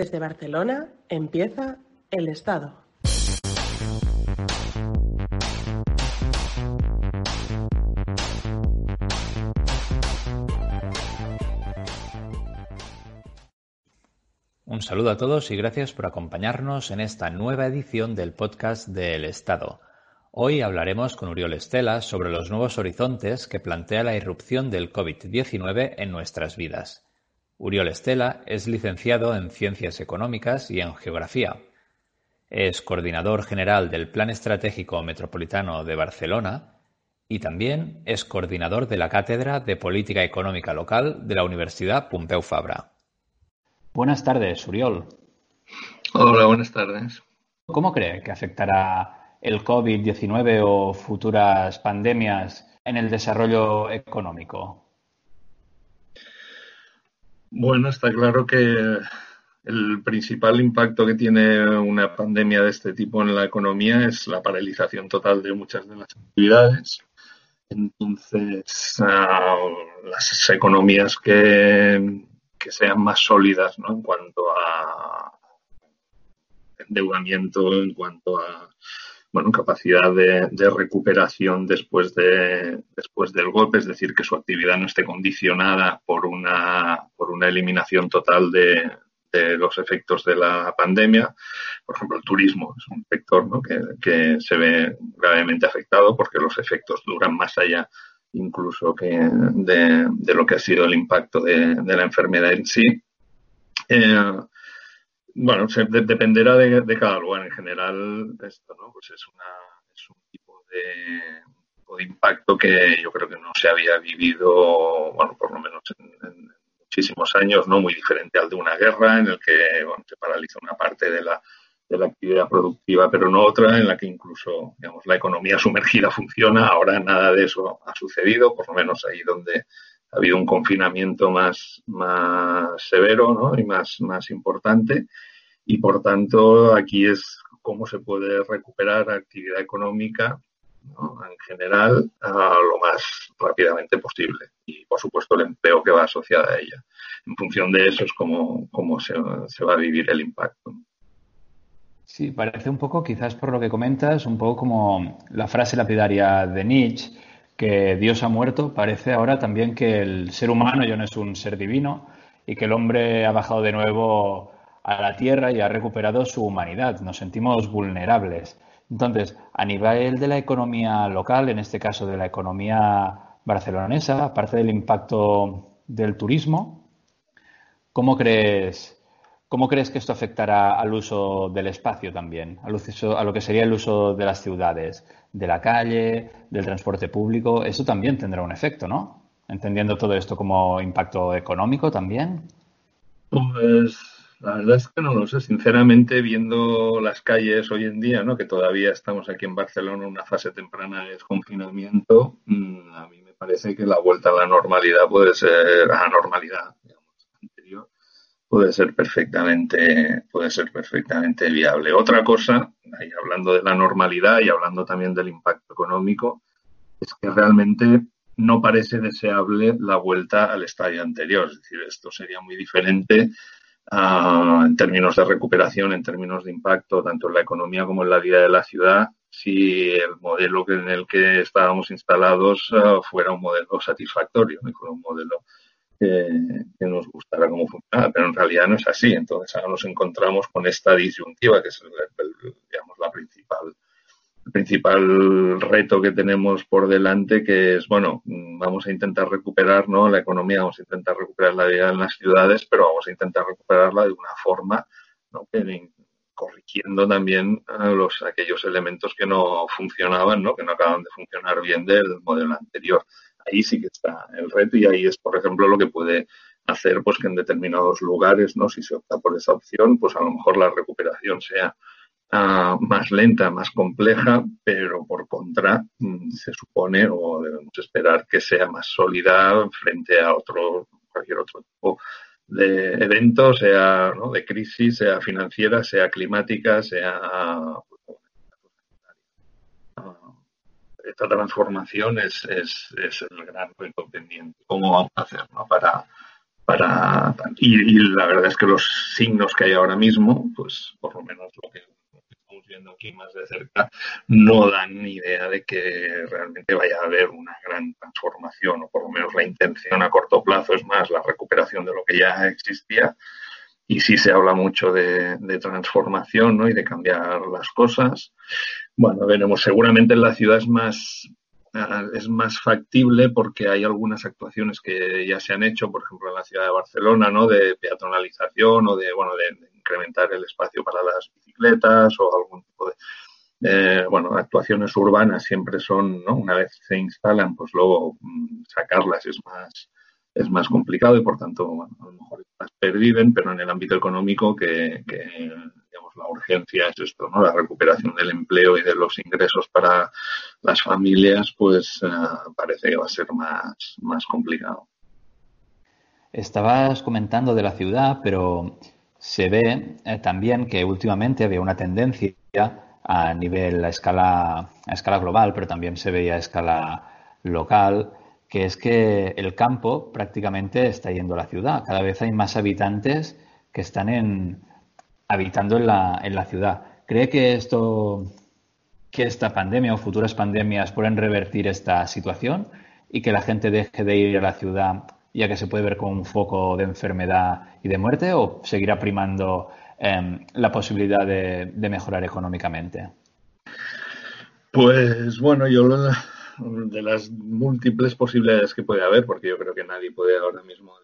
Desde Barcelona empieza El Estado. Un saludo a todos y gracias por acompañarnos en esta nueva edición del podcast de El Estado. Hoy hablaremos con Uriol Estela sobre los nuevos horizontes que plantea la irrupción del COVID-19 en nuestras vidas. Uriol Estela es licenciado en Ciencias Económicas y en Geografía. Es coordinador general del Plan Estratégico Metropolitano de Barcelona y también es coordinador de la Cátedra de Política Económica Local de la Universidad Pompeu Fabra. Buenas tardes, Uriol. Hola, buenas tardes. ¿Cómo cree que afectará el COVID-19 o futuras pandemias en el desarrollo económico? Bueno, está claro que el principal impacto que tiene una pandemia de este tipo en la economía es la paralización total de muchas de las actividades. Entonces, ah, las economías que, que sean más sólidas ¿no? en cuanto a endeudamiento, en cuanto a bueno, capacidad de, recuperación después, de, después del golpe, es decir, que su actividad no esté condicionada por una, por una eliminación total de, los efectos de la pandemia. Por ejemplo, el turismo es un sector ¿no? que, que, se ve gravemente afectado porque los efectos duran más allá incluso que de, lo que ha sido el impacto de, la enfermedad en sí. Eh, bueno, dependerá de, cada lugar. En general, esto ¿no? pues es, una, es un tipo de, impacto que yo creo que no se había vivido, bueno, por lo menos en, muchísimos años, no muy diferente al de una guerra, en el que se paraliza una parte de la de la actividad productiva, pero no otra en la que incluso digamos, la economía sumergida funciona. Ahora nada de eso ha sucedido, por lo menos ahí donde ha habido un confinamiento más, más severo ¿no? y más, más importante. Y por tanto, aquí es cómo se puede recuperar actividad económica en general a lo más rápidamente posible. Y por supuesto el empleo que va asociado a ella. En función de eso es cómo, cómo se, se va a vivir el impacto. Sí, parece un poco, quizás por lo que comentas, un poco como la frase lapidaria de Nietzsche, que Dios ha muerto, parece ahora también que el ser humano ya no es un ser divino y que el hombre ha bajado de nuevo a la tierra y ha recuperado su humanidad. Nos sentimos vulnerables. Entonces, a nivel de la economía local, en este caso de la economía barcelonesa, aparte del impacto del turismo, ¿cómo crees ¿Cómo crees que esto afectará al uso del espacio también, a lo que sería el uso de las ciudades, de la calle, del transporte público? Eso también tendrá un efecto, ¿no? Entendiendo todo esto como impacto económico también. Pues la verdad es que no lo sé. Sinceramente, viendo las calles hoy en día, ¿no? que todavía estamos aquí en Barcelona en una fase temprana de desconfinamiento, mm, a mí me parece que la vuelta a la normalidad puede ser a normalidad puede ser perfectamente, puede ser perfectamente viable. Otra cosa, ahí hablando de la normalidad y hablando también del impacto económico, es que realmente no parece deseable la vuelta al estadio anterior. Es decir, esto sería muy diferente ah, en términos de recuperación, en términos de impacto, tanto en la economía como en la vida de la ciudad, si el modelo en el que estábamos instalados ah, fuera un modelo satisfactorio, y fuera un modelo que, nos gustara cómo funcionaba, pero en realidad no es así. Entonces ahora nos encontramos con esta disyuntiva, que es digamos, la principal, el principal reto que tenemos por delante, que es, bueno, vamos a intentar recuperar ¿no? la economía, vamos a intentar recuperar la vida en las ciudades, pero vamos a intentar recuperarla de una forma ¿no? corrigiendo también los aquellos elementos que no funcionaban, ¿no? que no acaban de funcionar bien del modelo anterior ahí sí que está el reto y ahí es, por ejemplo, lo que puede hacer pues que en determinados lugares, ¿no? Si se opta por esa opción, pues a lo mejor la recuperación sea ah, más lenta, más compleja, pero por contra mm, se supone o debemos esperar que sea más sólida frente a otro cualquier otro tipo de evento, sea de crisis, sea financiera, sea climática, sea esta transformación es, es, es, el gran reto pendiente. ¿Cómo vamos a hacer para, para y, la verdad es que los signos que hay ahora mismo, pues por lo menos lo que, estamos viendo aquí más de cerca, no dan ni idea de que realmente vaya a haber una gran transformación, o por lo menos la intención a corto plazo es más la recuperación de lo que ya existía. Y sí se habla mucho de, de transformación ¿no? y de cambiar las cosas. Bueno, veremos. Seguramente en la ciudad es más, es más factible porque hay algunas actuaciones que ya se han hecho, por ejemplo, en la ciudad de Barcelona, ¿no? De peatonalización o de, bueno, de, incrementar el espacio para las bicicletas o algún tipo de, eh, bueno, actuaciones urbanas siempre son, ¿no? Una vez se instalan, pues luego mm, sacarlas es más, es más complicado y por tanto, a lo mejor las perviven, pero en el ámbito económico que, que la urgencia es esto, ¿no? La recuperación del empleo y de los ingresos para las familias, pues eh, parece que va a ser más, más complicado. Estabas comentando de la ciudad, pero se ve eh, también que últimamente había una tendencia a nivel, a escala, a escala global, pero también se veía a escala local, que es que el campo prácticamente está yendo a la ciudad. Cada vez hay más habitantes que están en, habitando en la, en la ciudad. ¿Cree que esto, que esta pandemia o futuras pandemias pueden revertir esta situación y que la gente deje de ir a la ciudad ya que se puede ver como un foco de enfermedad y de muerte o seguirá primando em, la posibilidad de, de, mejorar económicamente? Pues bueno, yo de las múltiples posibilidades que puede haber, porque yo creo que nadie puede ahora mismo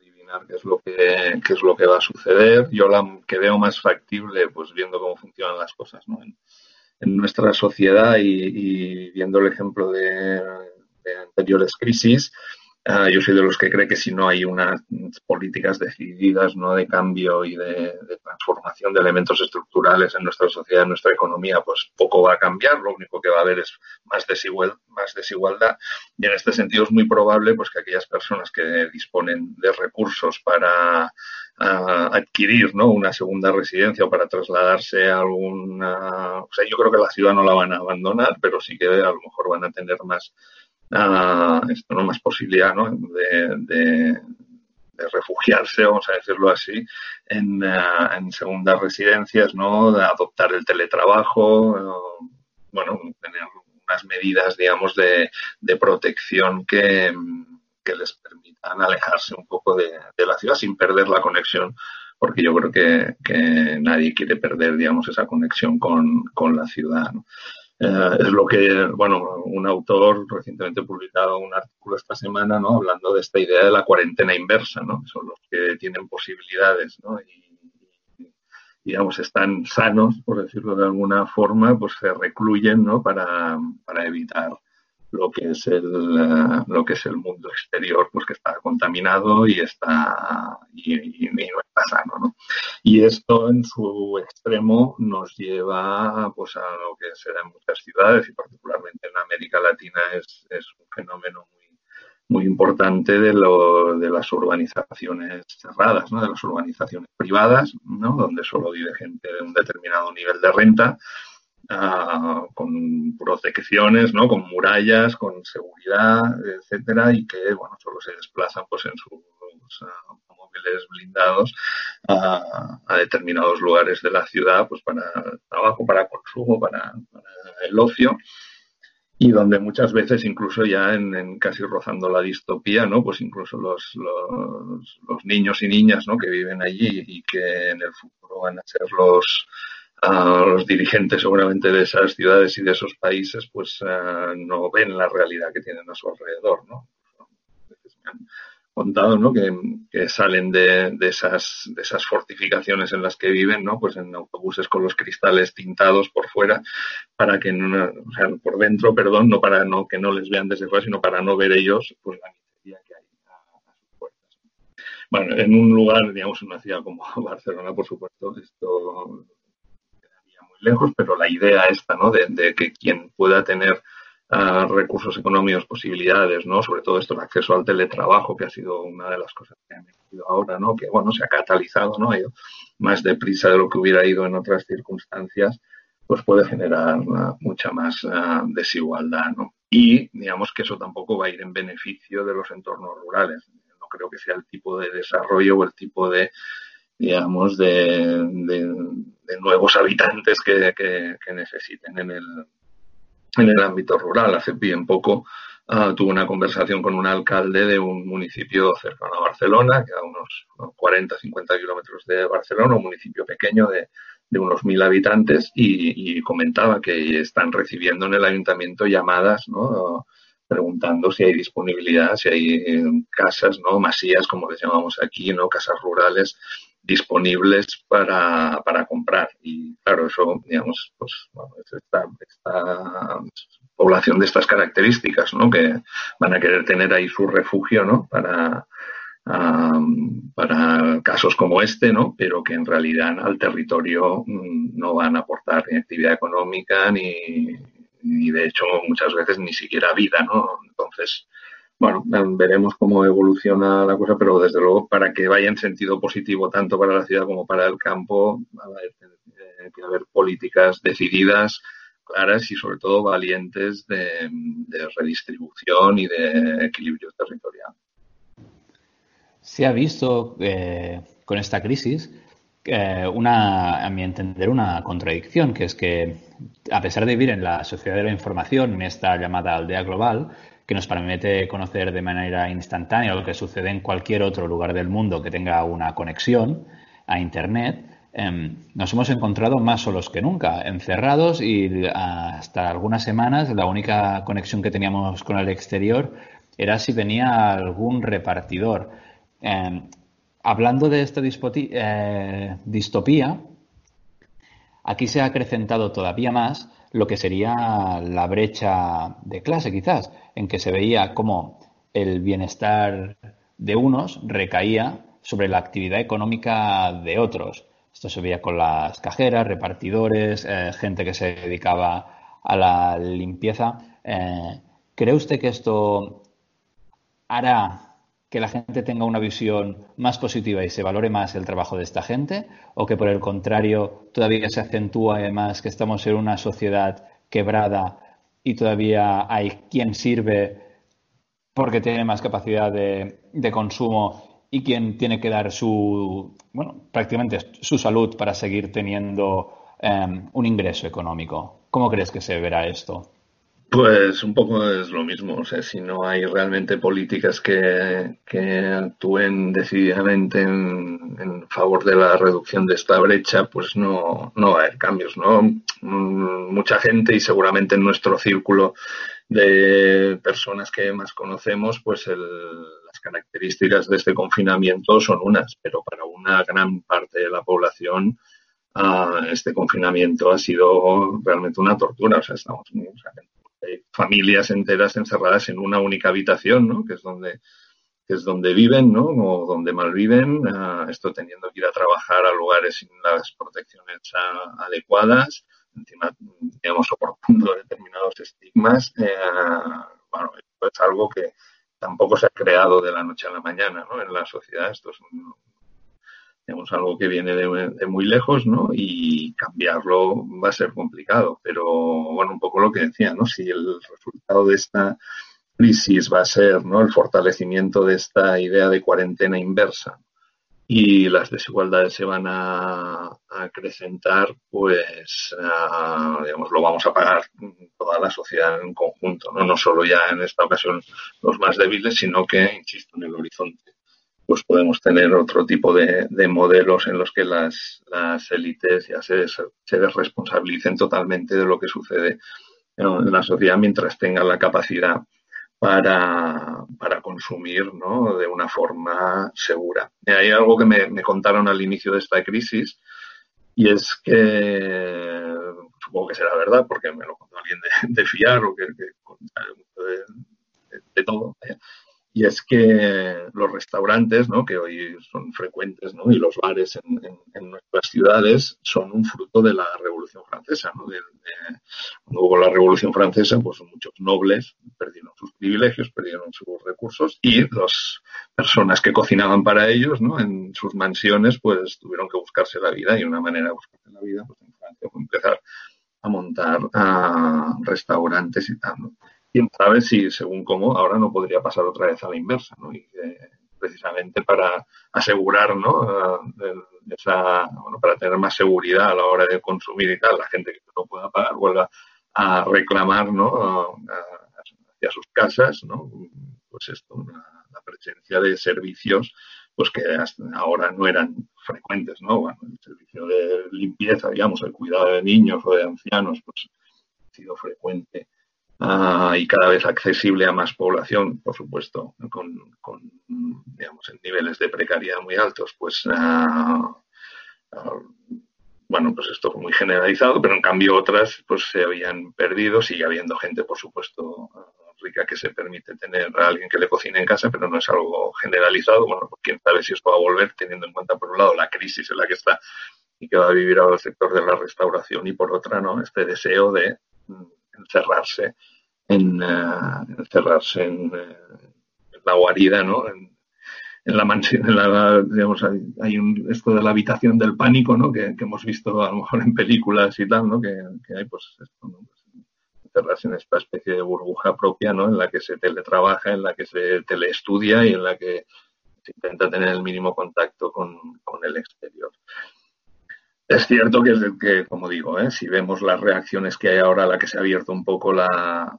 qué es lo que es lo que va a suceder. Yo la que veo más factible, pues viendo cómo funcionan las cosas en, nuestra sociedad y, viendo el ejemplo de anteriores crisis, Ah, yo soy de los que cree que si no hay unas políticas decididas ¿no? de cambio y de, transformación de elementos estructurales en nuestra sociedad, en nuestra economía, pues poco va a cambiar. Lo único que va a haber es más, desigual, más desigualdad. Y en este sentido es muy probable pues, que aquellas personas que disponen de recursos para ah, adquirir ¿no? una segunda residencia o para trasladarse a alguna... O sea, yo creo que la ciudad no la van a abandonar, pero sí que a lo mejor van a tener más esto no más posibilidad ¿no? de, refugiarse, vamos a decirlo así, en, uh, en, segundas residencias, ¿no? de adoptar el teletrabajo, uh, bueno, tener unas medidas, digamos, de, protección que, les permitan alejarse un poco de, la ciudad sin perder la conexión, porque yo creo que, que nadie quiere perder, digamos, esa conexión con, con la ciudad. ¿no? Eh, es lo que, bueno, un autor recientemente publicado un artículo esta semana, ¿no? Hablando de esta idea de la cuarentena inversa, ¿no? Son los que tienen posibilidades, ¿no? Y, digamos, están sanos, por decirlo de alguna forma, pues se recluyen, ¿no? Para, para evitar lo que es el eh, lo que es el mundo exterior pues que está contaminado y está y, no está sano ¿no? y esto en su extremo nos lleva pues a lo que será en muchas ciudades y particularmente en América Latina es, es un fenómeno muy muy importante de, lo, de las urbanizaciones cerradas, ¿no? de las urbanizaciones privadas, ¿no? donde solo vive gente de un determinado nivel de renta uh, con protecciones, ¿no? Con murallas, con seguridad, etcétera, y que, bueno, solo se desplazan, pues, en sus uh, automóviles blindados a, determinados lugares de la ciudad, pues, para trabajo, para consumo, para, el ocio y donde muchas veces incluso ya en, casi rozando la distopía, ¿no? Pues incluso los, los, los, niños y niñas, ¿no? Que viven allí y que en el futuro van a ser los, a los dirigentes seguramente de esas ciudades y de esos países pues uh, no ven la realidad que tienen a su alrededor, ¿no? Han contado, ¿no? Que, salen de, esas, de esas fortificaciones en las que viven, ¿no? Pues en autobuses con los cristales tintados por fuera para que no, o sea, por dentro, perdón, no para no que no les vean desde fuera, sino para no ver ellos pues la miseria que hay a sus puertas. Bueno, en un lugar, digamos, en una ciudad como Barcelona, por supuesto, esto lejos, pero la idea esta, ¿no? De, de que quien pueda tener uh, recursos económicos, posibilidades, ¿no? Sobre todo esto, el acceso al teletrabajo, que ha sido una de las cosas que han metido ahora, ¿no? Que, bueno, se ha catalizado, ¿no? Ha ido más deprisa de lo que hubiera ido en otras circunstancias, pues puede generar uh, mucha más uh, desigualdad, ¿no? Y, digamos, que eso tampoco va a ir en beneficio de los entornos rurales. No creo que sea el tipo de desarrollo o el tipo de, digamos, de, nuevos habitantes que, que, necesiten en el, en el ámbito rural. Hace bien poco uh, tuve una conversación con un alcalde de un municipio cercano a Barcelona, que a unos 40, 50 kilómetros de Barcelona, un municipio pequeño de, de unos mil habitantes, y, y, comentaba que están recibiendo en el ayuntamiento llamadas, ¿no? preguntando si hay disponibilidad, si hay eh, casas, ¿no? Masías, como les llamamos aquí, ¿no? Casas rurales disponibles para, para comprar. Y claro, eso, digamos, pues, bueno, esta, esta, población de estas características, ¿no? Que van a querer tener ahí su refugio, ¿no? Para, para casos como este, ¿no? Pero que en realidad al territorio mm, no van a aportar ni actividad económica ni, ni de hecho muchas veces ni siquiera vida, ¿no? Entonces, bueno, veremos cómo evoluciona la cosa, pero desde luego para que vaya en sentido positivo tanto para la ciudad como para el campo, tiene que haber políticas decididas, claras y sobre todo valientes de, redistribución y de equilibrio territorial. Se ha visto eh, con esta crisis eh, una, a mi entender, una contradicción, que es que a pesar de vivir en la sociedad de la información, en esta llamada aldea global, que nos permite conocer de manera instantánea lo que sucede en cualquier otro lugar del mundo que tenga una conexión a Internet, em, nos hemos encontrado más solos que nunca, encerrados y hasta algunas semanas la única conexión que teníamos con el exterior era si venía algún repartidor. Em, hablando de esta eh, distopía, aquí se ha acrecentado todavía más lo que sería la brecha de clase, quizás, en que se veía cómo el bienestar de unos recaía sobre la actividad económica de otros. Esto se veía con las cajeras, repartidores, eh, gente que se dedicaba a la limpieza. Eh, ¿Cree usted que esto hará que la gente tenga una visión más positiva y se valore más el trabajo de esta gente o que por el contrario todavía se acentúa además que estamos en una sociedad quebrada y todavía hay quien sirve porque tiene más capacidad de, consumo y quien tiene que dar su, bueno, prácticamente su salud para seguir teniendo em, un ingreso económico. ¿Cómo crees que se verá esto? Pues un poco es lo mismo, o sea, si no hay realmente políticas que, que actúen decididamente en, favor de la reducción de esta brecha, pues no, no va a haber cambios, ¿no? Mm, mucha gente y seguramente en nuestro círculo de personas que más conocemos, pues el, las características de este confinamiento son unas, pero para una gran parte de la población ah, este confinamiento ha sido realmente una tortura, o sea, estamos, o familias enteras encerradas en una única habitación, ¿no? Que es donde que es donde viven, ¿no? O donde malviven, uh, esto teniendo que ir a trabajar a lugares sin las protecciones uh, adecuadas, encima, digamos, soportando determinados estigmas. Eh, bueno, esto es algo que tampoco se ha creado de la noche a la mañana, ¿no? En la sociedad esto es un, digamos, algo que viene de, muy lejos, ¿no? Y cambiarlo va a ser complicado. Pero, bueno, un poco lo que decía, ¿no? Si el resultado de esta crisis va a ser, ¿no? El fortalecimiento de esta idea de cuarentena inversa y las desigualdades se van a, acrecentar, pues, digamos, lo vamos a pagar toda la sociedad en conjunto, ¿no? No solo ya en esta ocasión los más débiles, sino que, insisto, en el horizonte pues podemos tener otro tipo de, modelos en los que las, élites ya se, se desresponsabilicen totalmente de lo que sucede en la sociedad mientras tengan la capacidad para, para consumir ¿no? de una forma segura. Hay algo que me, contaron al inicio de esta crisis y es que supongo que será verdad porque me lo contó alguien de, fiar o que, de, todo y es que los restaurantes, ¿no? que hoy son frecuentes, ¿no? y los bares en, nuestras ciudades son un fruto de la Revolución Francesa. ¿no? De, cuando hubo la Revolución Francesa, pues muchos nobles perdieron sus privilegios, perdieron sus recursos y las personas que cocinaban para ellos ¿no? en sus mansiones, pues tuvieron que buscarse la vida y una manera de buscarse la vida pues, en Francia fue empezar a montar a restaurantes y tal. Quién sabe si, según cómo, ahora no podría pasar otra vez a la inversa, ¿no? Y precisamente para asegurar, ¿no? Bueno, para tener más seguridad a la hora de consumir y tal, la gente que no pueda pagar vuelva a reclamar, ¿no? hacia sus casas, ¿no? Pues esto, la presencia de servicios pues que hasta ahora no eran frecuentes, ¿no? Bueno, el servicio de limpieza, digamos, el cuidado de niños o de ancianos, pues ha sido frecuente ah, y cada vez accesible a más población, por supuesto, con, digamos, en niveles de precariedad muy altos, pues ah, bueno, pues esto fue muy generalizado, pero en cambio otras pues se habían perdido, sigue habiendo gente, por supuesto, rica que se permite tener a alguien que le cocine en casa, pero no es algo generalizado. Bueno, pues quién sabe si esto va a volver, teniendo en cuenta, por un lado, la crisis en la que está y que va a vivir ahora el sector de la restauración, y por otra, ¿no? Este deseo de encerrarse en, eh, encerrarse en, eh, la guarida, ¿no? En, la mansión, digamos, hay, un, esto de la habitación del pánico, ¿no? Que, hemos visto a lo mejor en películas y tal, ¿no? Que, hay, pues, esto, ¿no? en esta especie de burbuja propia, ¿no? En la que se teletrabaja, en la que se teleestudia y en la que se intenta tener el mínimo contacto con, el exterior. Es cierto que, que como digo, ¿eh? si vemos las reacciones que hay ahora, la que se ha abierto un poco la,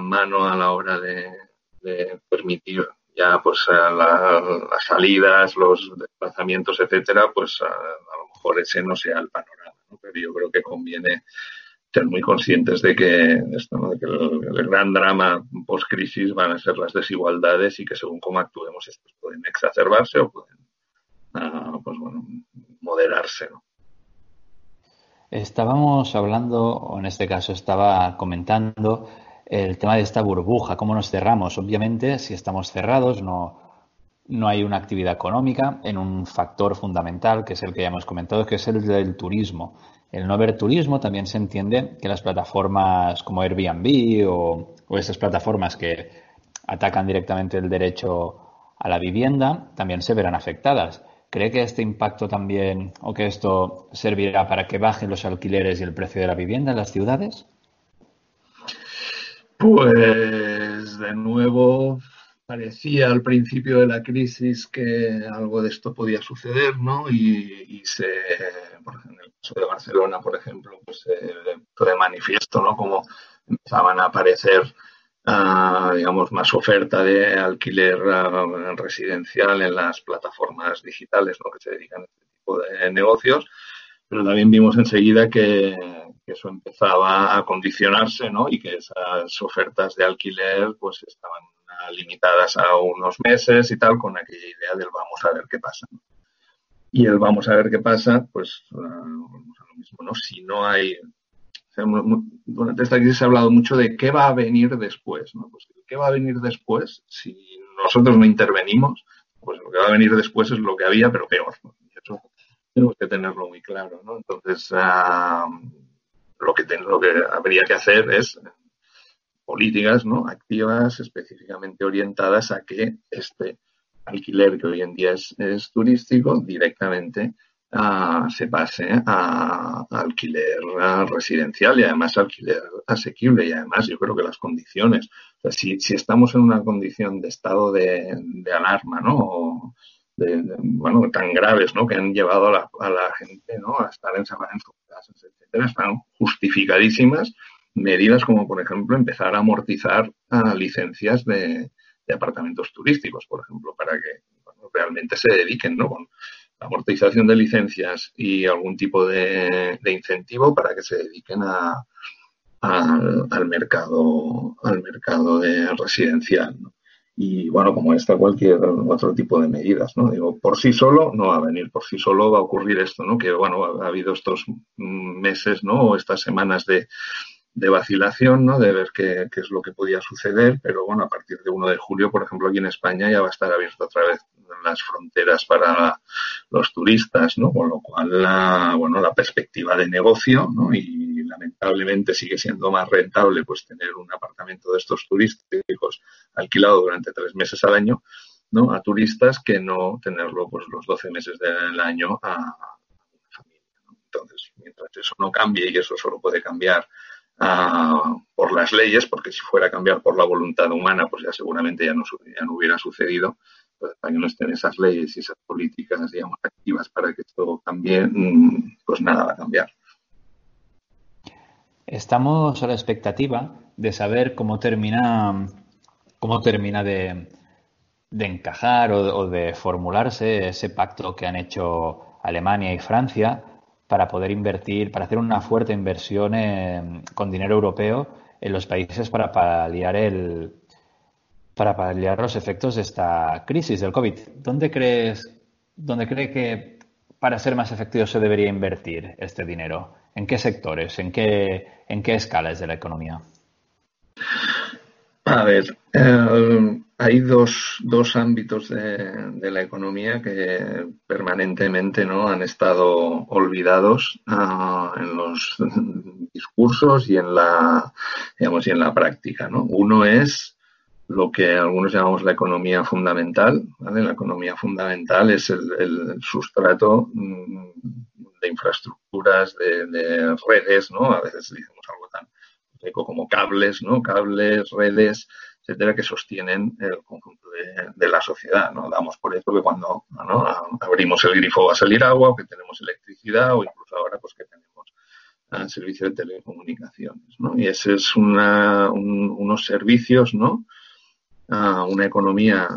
mano a la hora de, permitir ya pues las salidas, los desplazamientos, etcétera, pues a, lo mejor ese no sea el panorama, pero yo creo que conviene ser muy conscientes de que, esto, de que el, gran drama post-crisis van a ser las desigualdades y que según cómo actuemos estos pueden exacerbarse o pueden ah, pues bueno, moderarse. Estábamos hablando, o en este caso estaba comentando, el tema de esta burbuja, cómo nos cerramos. Obviamente, si estamos cerrados, no, no hay una actividad económica en un factor fundamental, que es el que ya hemos comentado, que es el del turismo el no ver turismo también se entiende que las plataformas como Airbnb o, o plataformas que atacan directamente el derecho a la vivienda también se verán afectadas. ¿Cree que este impacto también o que esto servirá para que bajen los alquileres y el precio de la vivienda en las ciudades? Pues de nuevo parecía al principio de la crisis que algo de esto podía suceder, ¿no? Y, se, por ejemplo, en el caso de Barcelona, por ejemplo, pues se de manifiesto, ¿no? Como empezaban a aparecer, ah, digamos, más oferta de alquiler residencial en las plataformas digitales, ¿no? Que se dedican a este tipo de negocios. Pero también vimos enseguida que, que eso empezaba a condicionarse, ¿no? Y que esas ofertas de alquiler, pues estaban limitadas a unos meses y tal, con aquella idea del vamos a ver qué pasa. Y el vamos a ver qué pasa, pues uh, lo mismo, ¿no? Si no hay. Durante esta crisis se ha hablado mucho de qué va a venir después, ¿no? Pues qué va a venir después si nosotros no intervenimos, pues lo que va a venir después es lo que había, pero peor. Y eso tenemos que tenerlo muy claro, ¿no? Entonces, uh, lo, que lo que habría que hacer es políticas ¿no? activas específicamente orientadas a que este alquiler que hoy en día es, turístico directamente se pase a, alquiler residencial y además alquiler asequible y además yo creo que las condiciones, si, estamos en una condición de estado de, alarma, ¿no? bueno, tan graves, ¿no? Que han llevado a la, a gente, ¿no? A estar encerrada en sus casas, están justificadísimas medidas como, por ejemplo, empezar a amortizar licencias de, apartamentos turísticos, por ejemplo, para que realmente se dediquen, ¿no? Con amortización de licencias y algún tipo de, incentivo para que se dediquen a, al mercado al mercado de residencial y bueno como esta cualquier otro tipo de medidas no digo por sí solo no va a venir por sí solo va a ocurrir esto no que bueno ha habido estos meses no o estas semanas de de vacilación, ¿no? De ver qué, qué, es lo que podía suceder, pero bueno, a partir de 1 de julio, por ejemplo, aquí en España ya va a estar abierto otra vez las fronteras para los turistas, ¿no? Con lo cual, la, bueno, la perspectiva de negocio, ¿no? Y lamentablemente sigue siendo más rentable, pues, tener un apartamento de estos turísticos alquilado durante tres meses al año, ¿no? A turistas que no tenerlo, pues, los 12 meses del año a, a una familia, ¿no? Entonces, mientras eso no cambie y eso solo puede cambiar por las leyes, porque si fuera a cambiar por la voluntad humana, pues ya seguramente ya no, ya no hubiera sucedido. Para que no estén esas leyes y esas políticas, digamos, activas para que esto cambie, mm, pues nada va a cambiar. Estamos a la expectativa de saber cómo termina, cómo termina de, encajar o, de formularse ese pacto que han hecho Alemania y Francia para poder invertir, para hacer una fuerte inversión con dinero europeo en los países para paliar el, para paliar los efectos de esta crisis del COVID. ¿Dónde crees, dónde cree que para ser más efectivo se debería invertir este dinero? ¿En qué sectores? ¿En qué, en qué escalas de la economía? A ver, eh, hay dos, dos ámbitos de, la economía que permanentemente no han estado olvidados ah, en los discursos y en la digamos y en la práctica. ¿no? Uno es lo que algunos llamamos la economía fundamental. La economía fundamental es el, sustrato mm, de infraestructuras, de, redes, ¿no? A veces decimos algo tan rico como cables, ¿no? Cables, redes, etcétera, que sostienen el conjunto de, la sociedad, ¿no? Damos por eso que cuando abrimos el grifo va a salir agua, o que tenemos electricidad, o incluso ahora pues que tenemos uh, servicio de telecomunicaciones, ¿no? Y ese es una, unos servicios, ¿no? Una economía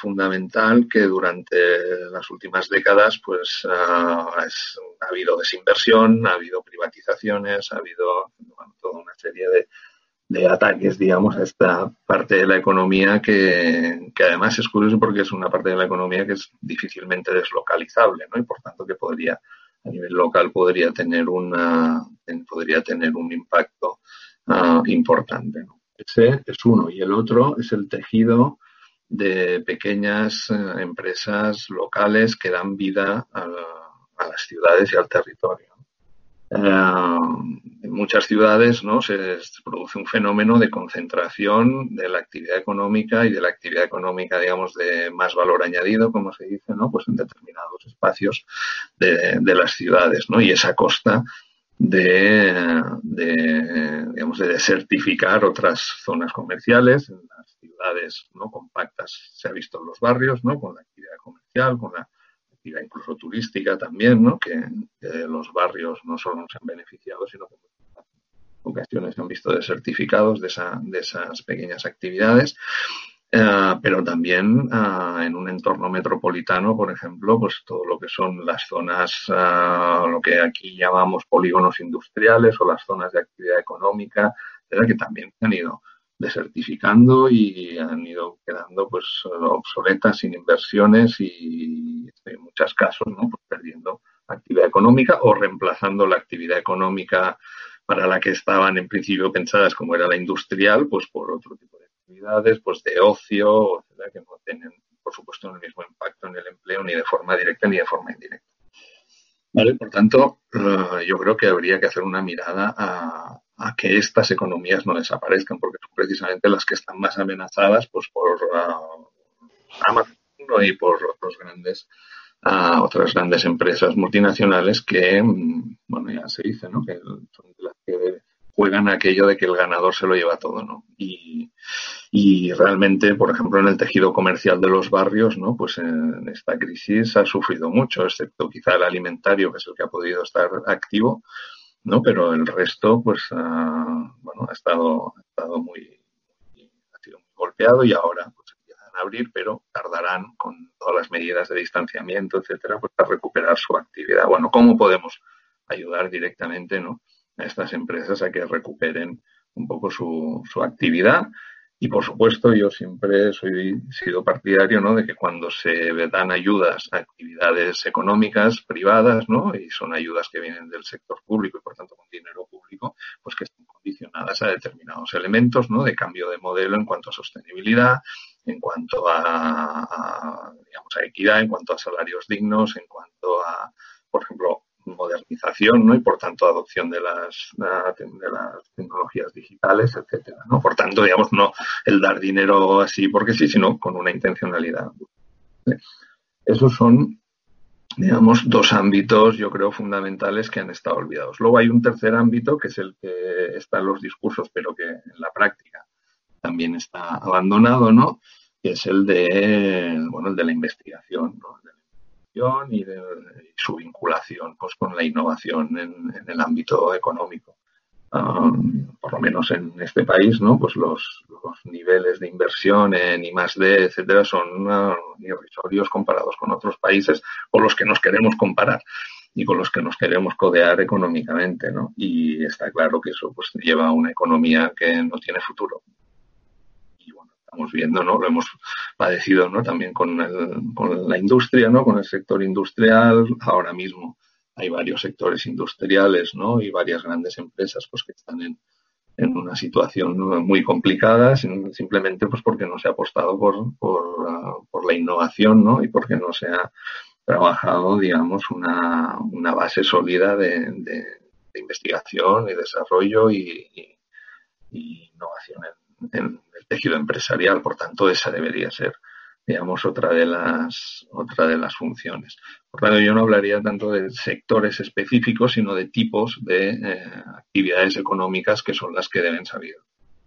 fundamental que durante las últimas décadas pues ha habido desinversión, ha habido privatizaciones, ha habido toda una serie de, ataques, digamos, a esta parte de la economía que, además es curioso porque es una parte de la economía que es difícilmente deslocalizable, ¿no? Y por tanto que podría, a nivel local, podría tener una, podría tener un impacto importante, ¿no? Ese es uno. Y el otro es el tejido de pequeñas eh, empresas locales que dan vida a, las ciudades y al territorio. Eh, en muchas ciudades ¿no? se produce un fenómeno de concentración de la actividad económica y de la actividad económica, digamos, de más valor añadido, como se dice, ¿no? pues en determinados espacios de, de las ciudades. ¿no? Y esa costa de, de, digamos, de desertificar otras zonas comerciales en las ciudades no compactas se ha visto en los barrios no con la actividad comercial con la actividad incluso turística también no que, los barrios no solo se han beneficiado sino que en ocasiones se han visto desertificados de, esa, de esas pequeñas actividades eh, pero también eh, en un entorno metropolitano, por ejemplo, pues todo lo que son las zonas, eh, lo que aquí llamamos polígonos industriales o las zonas de actividad económica, que también se han ido desertificando y han ido quedando pues obsoletas sin inversiones y en muchos casos ¿no? pues, perdiendo actividad económica o reemplazando la actividad económica para la que estaban en principio pensadas como era la industrial, pues por otro tipo de actividades pues de ocio, que no tienen, por supuesto, el mismo impacto en el empleo ni de forma directa ni de forma indirecta. ¿Vale? Por tanto, eh, yo creo que habría que hacer una mirada a, que estas economías no desaparezcan, porque son precisamente las que están más amenazadas pues, por uh, Amazon y por otros grandes, uh, otras grandes empresas multinacionales que, mm, bueno, ya se dice, ¿no? que son las que juegan aquello de que el ganador se lo lleva todo, ¿no? Y, realmente, por ejemplo, en el tejido comercial de los barrios, ¿no? Pues en esta crisis ha sufrido mucho, excepto quizá el alimentario, que es el que ha podido estar activo, ¿no? Pero el resto, pues, ha, bueno, ha estado, ha estado muy, ha sido muy golpeado y ahora, pues, empiezan a abrir, pero tardarán con todas las medidas de distanciamiento, etcétera, pues, a recuperar su actividad. Bueno, ¿cómo podemos ayudar directamente, ¿no? A estas empresas a que recuperen un poco su, su actividad y por supuesto, yo siempre soy sido partidario ¿no? de que cuando se dan ayudas a actividades económicas privadas, ¿no? y son ayudas que vienen del sector público y por tanto con dinero público, pues que estén condicionadas a determinados elementos ¿no? de cambio de modelo en cuanto a sostenibilidad, en cuanto a, digamos, a equidad, en cuanto a salarios dignos, en cuanto a, por ejemplo, modernización ¿no? y por tanto adopción de las, de las tecnologías digitales, etcétera. ¿no? Por tanto, digamos, no el dar dinero así porque sí, sino con una intencionalidad. Esos son, digamos, dos ámbitos, yo creo, fundamentales que han estado olvidados. Luego hay un tercer ámbito que es el que está en los discursos, pero que en la práctica también está abandonado, ¿no? que es el de, bueno, el de la investigación, ¿no? de la y de su vinculación pues, con la innovación en, el ámbito económico. por lo menos en este país, ¿no? Pues los, niveles de inversión en I D, etcétera, son uh, irrisorios comparados con otros países con los que nos queremos comparar y con los que nos queremos codear económicamente, ¿no? Y está claro que eso pues lleva a una economía que no tiene futuro. Y estamos viendo, ¿no? Lo hemos padecido, ¿no? También con, el, con la industria, ¿no? Con el sector industrial ahora mismo. Hay varios sectores industriales, ¿no? Y varias grandes empresas, pues que están en, en una situación muy complicada, simplemente pues porque no se ha apostado por, por, uh, por la innovación, ¿no? Y porque no se ha trabajado, digamos, una, una base sólida de, investigación y desarrollo y, innovación en, el tejido empresarial. Por tanto, esa debería ser, digamos, otra de las, otra de las funciones. Por tanto, yo no hablaría tanto de sectores específicos, sino de tipos de eh, actividades económicas que son las que deben salir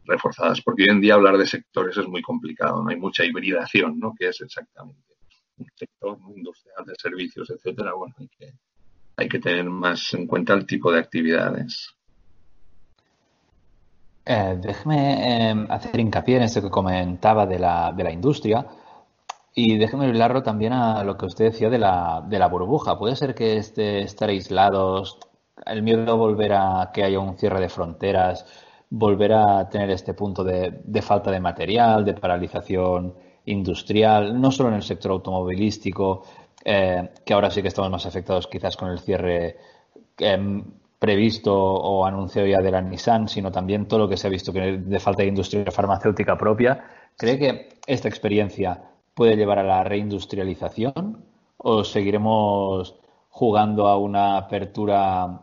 reforzadas, porque hoy en día hablar de sectores es muy complicado, no hay mucha hibridación, ¿no? Que es exactamente un sector industrial de servicios, etcétera, bueno, hay que tener más en cuenta el tipo de actividades. Eh, déjeme em, hacer hincapié en esto que comentaba de la, de la industria y déjeme hablarlo también a lo que usted decía de la, de la burbuja. Puede ser que este, estar aislados, el miedo a volver a que haya un cierre de fronteras, volver a tener este punto de, de falta de material, de paralización industrial, no solo en el sector automovilístico, eh, que ahora sí que estamos más afectados quizás con el cierre em, previsto o anunciado ya de la Nissan, sino también todo lo que se ha visto de falta de industria farmacéutica propia. ¿Cree que esta experiencia puede llevar a la reindustrialización o seguiremos jugando a una apertura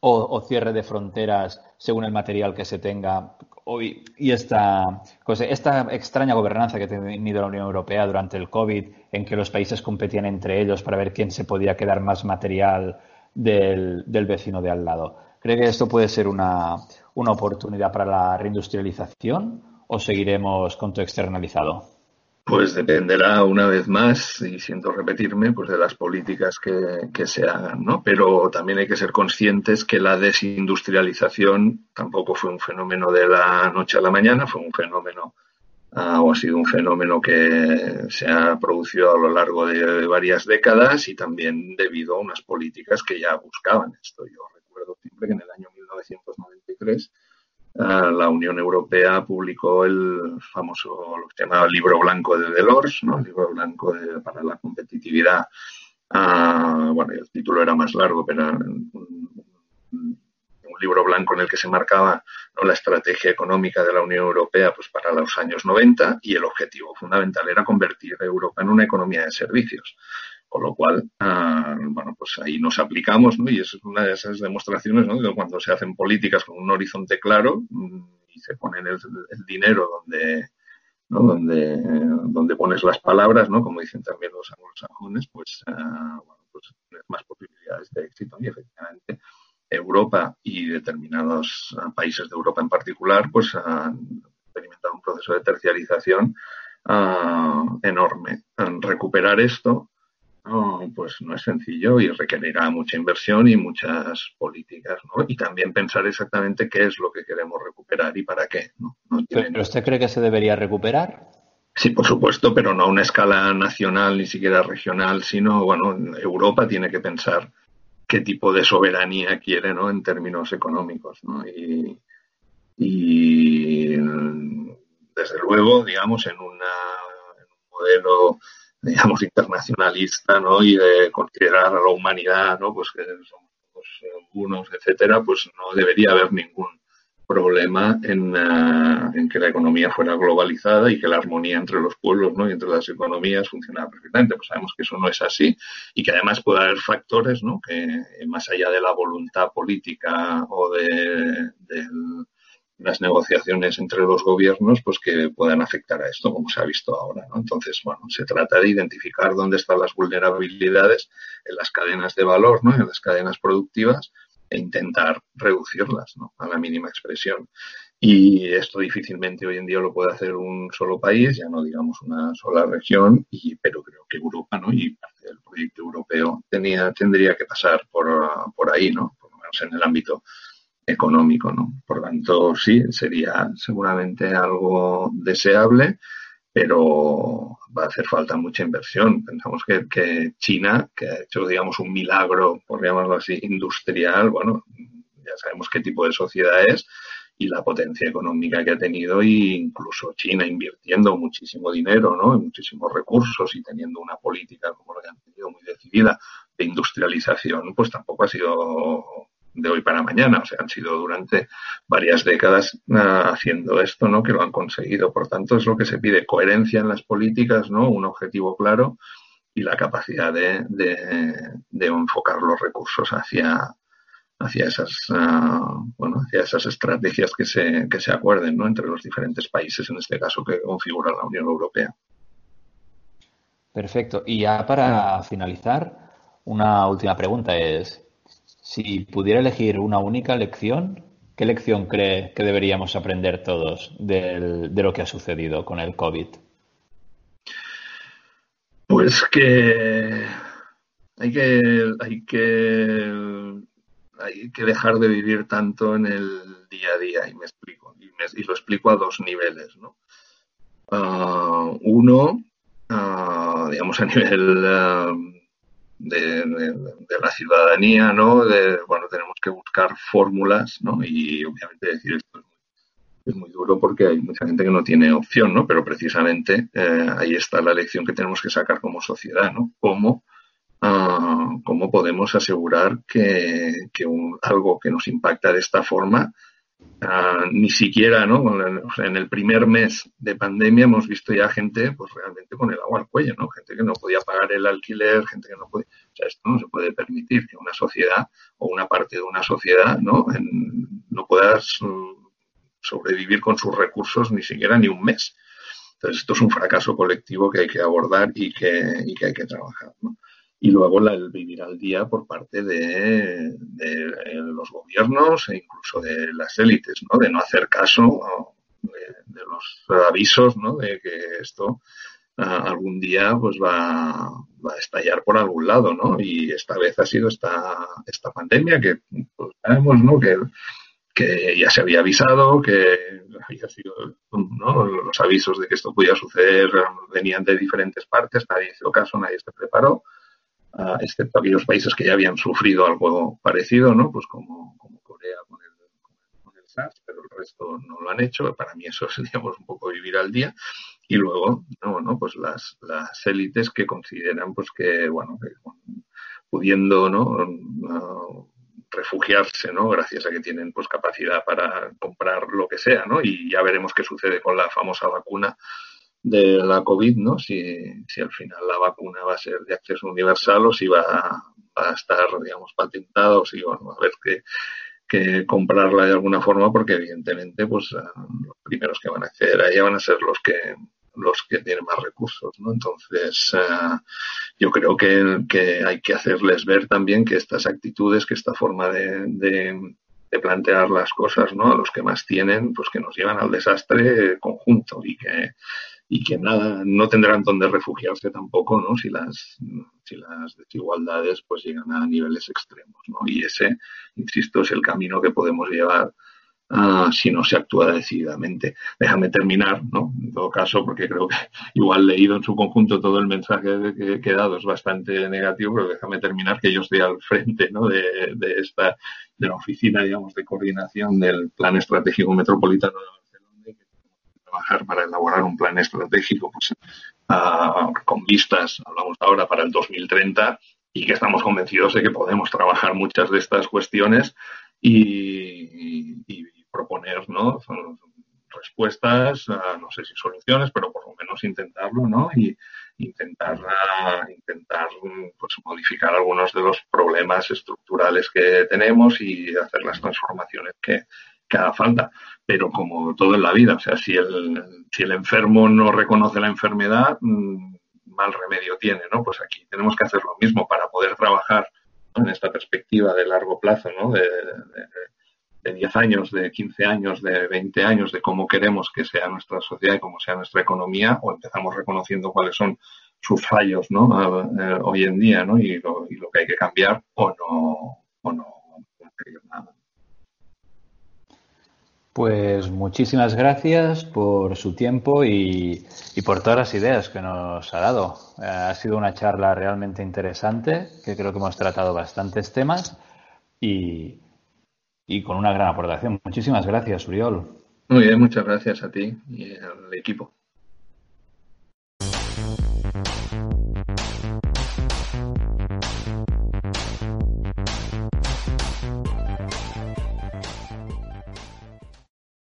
o, cierre de fronteras según el material que se tenga hoy y esta, esta extraña gobernanza que ha tenido la Unión Europea durante el COVID, en que los países competían entre ellos para ver quién se podía quedar más material del, vecino de al lado. ¿Cree que esto puede ser una, una oportunidad para la reindustrialización o seguiremos con todo externalizado? Pues dependerá una vez más, y siento repetirme, pues de las políticas que, que, se hagan, ¿no? Pero también hay que ser conscientes que la desindustrialización tampoco fue un fenómeno de la noche a la mañana, fue un fenómeno o ha sido un fenómeno que se ha producido a lo largo de, varias décadas y también debido a unas políticas que ya buscaban esto. Yo recuerdo siempre que en el año 1993 la Unión Europea publicó el famoso, lo que se llamaba libro blanco de Delors, ¿no? el libro blanco para la competitividad. Ah, bueno, el título era más largo, pero libro blanco en el que se marcaba la estrategia económica de la Unión Europea pues, para los años 90 y el objetivo fundamental era convertir a Europa en una economía de servicios. Con lo cual, ah, bueno, pues ahí nos aplicamos, ¿no? Y es una de esas demostraciones, ¿no? De cuando se hacen políticas con un horizonte claro y se ponen el, dinero donde, ¿no? donde pones las palabras, ¿no? Como dicen también los anglosajones, pues, ah, bueno, pues tienes más posibilidades de éxito. Y efectivamente, Europa y determinados ah, países de Europa en particular, pues han experimentado un proceso de terciarización enorme. Recuperar esto no, pues no es sencillo y requerirá mucha inversión y muchas políticas, ¿no? Y también pensar exactamente qué es lo que queremos recuperar y para qué, ¿no? ¿Pero usted cree que se debería recuperar? Sí, por supuesto, pero no a una escala nacional ni siquiera regional, sino, bueno, Europa tiene que pensar qué tipo de soberanía quiere, ¿no? En términos económicos, ¿no? Y, desde luego, digamos, en, una, en un modelo digamos, internacionalista, ¿no? Y de considerar a la humanidad, ¿no? Pues que somos todos unos, etcétera, pues no debería haber ningún problema en, eh, en, que la economía fuera globalizada y que la armonía entre los pueblos ¿no? y entre las economías funcionara perfectamente. Pues sabemos que eso no es así y que además puede haber factores ¿no? que más allá de la voluntad política o de, del las negociaciones entre los gobiernos pues que puedan afectar a esto, como se ha visto ahora. ¿no? Entonces, bueno, se trata de identificar dónde están las vulnerabilidades en las cadenas de valor, ¿no? en las cadenas productivas e intentar reducirlas a la mínima expresión. Y esto difícilmente hoy en día lo puede hacer un solo país, ya no digamos una sola región, y, pero creo que Europa ¿no? y parte del proyecto europeo tendría que pasar por, por ahí, ¿no? por lo menos en el ámbito económico. ¿no? Por tanto, sí, sería seguramente algo deseable, pero va a hacer falta mucha inversión. Pensamos que, China, que ha hecho, digamos, un milagro, por llamarlo así, industrial, bueno, ya sabemos qué tipo de sociedad es y la potencia económica que ha tenido y incluso China invirtiendo muchísimo dinero, ¿no? muchísimos recursos y teniendo una política como la que han tenido muy decidida de industrialización, pues tampoco ha sido de hoy para mañana, o sea, han sido durante varias décadas uh, haciendo esto, ¿no? Que lo han conseguido. Por tanto, es lo que se pide, coherencia en las políticas, ¿no? Un objetivo claro y la capacidad de, de, enfocar los recursos hacia, hacia esas uh, bueno hacia esas estrategias que se, que se acuerden ¿no? entre los diferentes países en este caso que configura la Unión Europea. Perfecto. Y ya para finalizar, una última pregunta es si pudiera elegir una única lección, ¿qué lección cree que deberíamos aprender todos de lo que ha sucedido con el COVID? Pues que hay que, hay que, hay que dejar de vivir tanto en el día a día, y me explico, y, lo explico a dos niveles. ¿no? Uh, uno, uh, digamos, a nivel uh, de, de, de, la ciudadanía, ¿no? De, bueno, tenemos que buscar fórmulas, ¿no? Y obviamente decir esto es muy, duro porque hay mucha gente que no tiene opción, ¿no? Pero precisamente eh, ahí está la lección que tenemos que sacar como sociedad, ¿no? Cómo, uh, cómo podemos asegurar que, que un, algo que nos impacta de esta forma Uh, ni siquiera, ¿no? En el primer mes de pandemia hemos visto ya gente, pues realmente con el agua al cuello, ¿no? Gente que no podía pagar el alquiler, gente que no podía, o sea, esto no se puede permitir que una sociedad o una parte de una sociedad, ¿no? No pueda sobrevivir con sus recursos ni siquiera ni un mes. Entonces, esto es un fracaso colectivo que hay que abordar y que, y que hay que trabajar, ¿no? Y luego la, el vivir al día por parte de, de, los gobiernos e incluso de las élites, ¿no? De no hacer caso de, los avisos, ¿no? De que esto uh, algún día pues va, va, a estallar por algún lado, ¿no? Y esta vez ha sido esta, esta pandemia que pues, sabemos, ¿no? Que, que ya se había avisado, que había sido, ¿no? Los avisos de que esto podía suceder venían de diferentes partes, nadie hizo caso, nadie se preparó excepto aquellos países que ya habían sufrido algo parecido, ¿no? Pues como, Corea con el, con el, SARS, pero el resto no lo han hecho. Para mí eso es, un poco vivir al día. Y luego, no, no pues las, las élites que consideran, pues que, bueno, que, pudiendo, ¿no? Uh, refugiarse, ¿no? Gracias a que tienen pues capacidad para comprar lo que sea, ¿no? Y ya veremos qué sucede con la famosa vacuna de la COVID, ¿no? Si, si al final la vacuna va a ser de acceso universal o si va, a estar, digamos, patentada o si, bueno, a ver que, que comprarla de alguna forma porque evidentemente, pues, uh, los primeros que van a acceder a ella van a ser los que los que tienen más recursos, ¿no? Entonces, uh, yo creo que, que hay que hacerles ver también que estas actitudes, que esta forma de, de de plantear las cosas ¿no? a los que más tienen, pues que nos llevan al desastre conjunto y que, y que nada, no tendrán donde refugiarse tampoco, ¿no? Si las, si las desigualdades pues llegan a niveles extremos, ¿no? Y ese, insisto, es el camino que podemos llevar uh, si no se actúa decididamente. Déjame terminar, ¿no? En todo caso, porque creo que igual leído en su conjunto todo el mensaje que, he dado es bastante negativo, pero déjame terminar que yo estoy al frente, ¿no? De, de esta, de la oficina, digamos, de coordinación del Plan Estratégico Metropolitano de trabajar para elaborar un plan estratégico pues, uh, con vistas, hablamos ahora, para el 2030 y que estamos convencidos de que podemos trabajar muchas de estas cuestiones y, y, y proponer ¿no? respuestas, uh, no sé si soluciones, pero por lo menos intentarlo ¿no? y intentar, uh, intentar pues, modificar algunos de los problemas estructurales que tenemos y hacer las transformaciones que, que haga falta. Pero como todo en la vida, o sea, si el, si el enfermo no reconoce la enfermedad, mmm, mal remedio tiene, ¿no? Pues aquí tenemos que hacer lo mismo para poder trabajar en esta perspectiva de largo plazo, ¿no? De, de, de 10 años, de 15 años, de 20 años, de cómo queremos que sea nuestra sociedad y cómo sea nuestra economía, o empezamos reconociendo cuáles son sus fallos ¿no? Eh, hoy en día ¿no? y, lo, y, lo, que hay que cambiar o no, o no, nada. Pues muchísimas gracias por su tiempo y, por todas las ideas que nos ha dado. Eh, ha sido una charla realmente interesante, que creo que hemos tratado bastantes temas y, y con una gran aportación. Muchísimas gracias, Uriol. Muy bien, muchas gracias a ti y al equipo.